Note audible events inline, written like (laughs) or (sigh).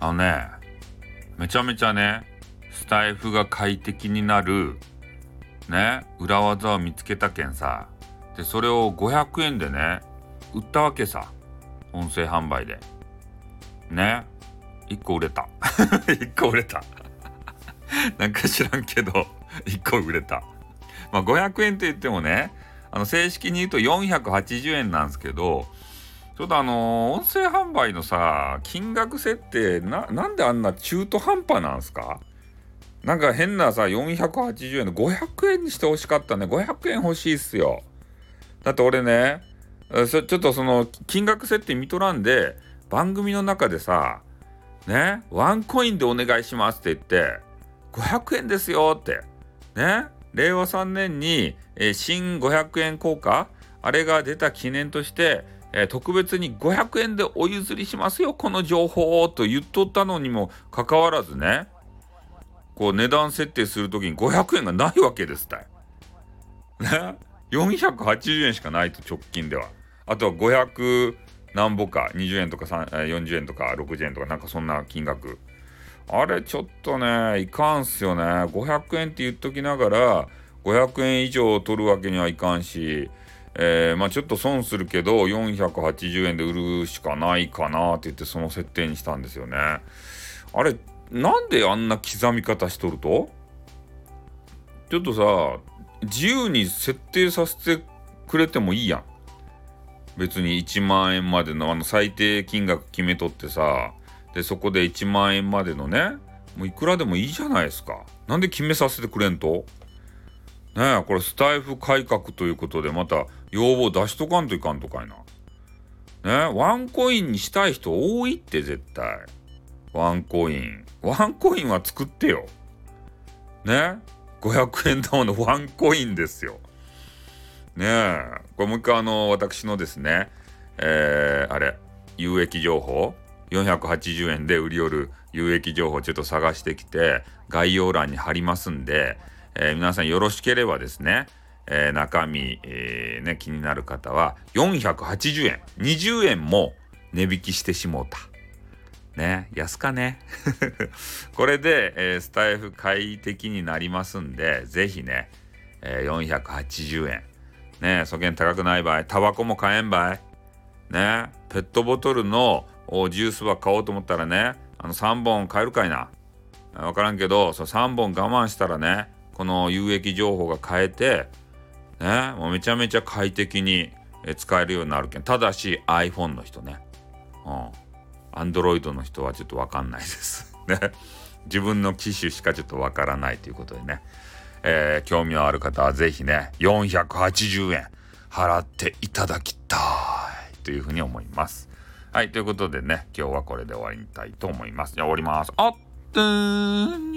あのねめちゃめちゃねスタイフが快適になるね裏技を見つけたけんさでそれを500円でね売ったわけさ音声販売で。ね1個売れた。(laughs) 1個売れた。(laughs) なんか知らんけど1個売れた。まあ500円って言ってもねあの正式に言うと480円なんですけどちょっとあの音声販売のさ金額設定ななんであんな中途半端なんすか？なんか変なさ480円で500円にしてほしかったね。500円欲しいっすよ。だって俺ねちょっとその金額設定見とらんで番組の中でさねワンコインでお願いしますって言って500円ですよってね令和3年に、えー、新500円硬貨？あれが出た記念として、えー、特別に500円でお譲りしますよこの情報をと言っとったのにもかかわらずねこう値段設定する時に500円がないわけですたい。ね？480円しかないと直近では。あとは500何ぼか20円とか40円とか60円とかなんかそんな金額。あれちょっとねいかんっすよね。500円って言っときながら500円以上取るわけにはいかんし、えー、まあちょっと損するけど480円で売るしかないかなって言ってその設定にしたんですよね。あれなんであんな刻み方しとると？ちょっとさ自由に設定させてくれてもいいやん。別に1万円までのあの最低金額決めとってさでそこで1万円までのねもういくらでもいいじゃないですか。なんで決めさせてくれんと？ねえこれスタイフ改革ということでまた要望出しとかんといかんとかいな。ねワンコインにしたい人多いって絶対。ワンコイン。ワンコインは作ってよ。ね500円玉のワンコインですよ。ねえ。これもう一回あの、私のですね、えー、あれ、有益情報、480円で売り寄る有益情報ちょっと探してきて、概要欄に貼りますんで、えー、皆さんよろしければですね、えー、中身、えー、ね、気になる方は、480円、20円も値引きしてしもうた。ね、安かね？(laughs) これで、えー、スタイフ快適になりますんで、ぜひね、えー、480円。ね、そげん高くない場合、タバコも買えん場合、ね、ペットボトルのジュースは買おうと思ったらね、あの3本買えるかいな？わからんけど、そ3本我慢したらね、この有益情報が変えて、ね、もうめちゃめちゃ快適に使えるようになるけん。ただし iPhone の人ね。うん。アンドロイドの人はちょっとわかんないです (laughs) ね。自分の機種しかちょっとわからないということでね。えー、興味のある方はぜひね、480円払っていただきたいというふうに思います。はい、ということでね、今日はこれで終わりたいと思います。じゃあ終わります。あっ、ーにゃ。